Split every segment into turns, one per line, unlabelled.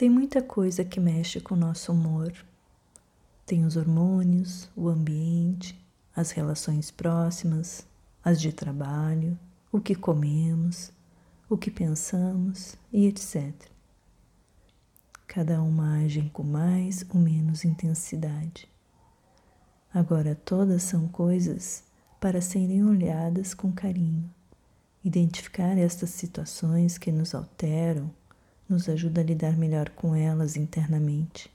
Tem muita coisa que mexe com o nosso humor. Tem os hormônios, o ambiente, as relações próximas, as de trabalho, o que comemos, o que pensamos e etc. Cada uma age com mais ou menos intensidade. Agora, todas são coisas para serem olhadas com carinho. Identificar estas situações que nos alteram nos ajuda a lidar melhor com elas internamente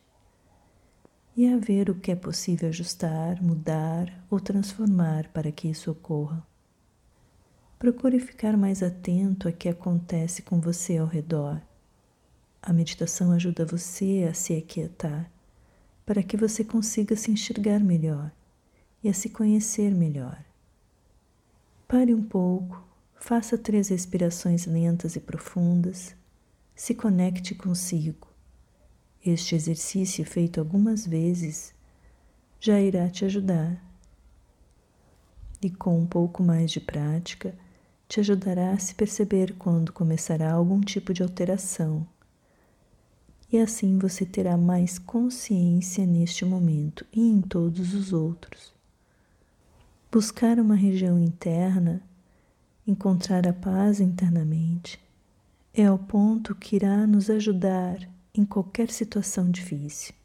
e a ver o que é possível ajustar, mudar ou transformar para que isso ocorra. Procure ficar mais atento a que acontece com você ao redor. A meditação ajuda você a se aquietar para que você consiga se enxergar melhor e a se conhecer melhor. Pare um pouco, faça três respirações lentas e profundas se conecte consigo. Este exercício, feito algumas vezes, já irá te ajudar. E com um pouco mais de prática, te ajudará a se perceber quando começará algum tipo de alteração. E assim você terá mais consciência neste momento e em todos os outros. Buscar uma região interna, encontrar a paz internamente, é o ponto que irá nos ajudar em qualquer situação difícil.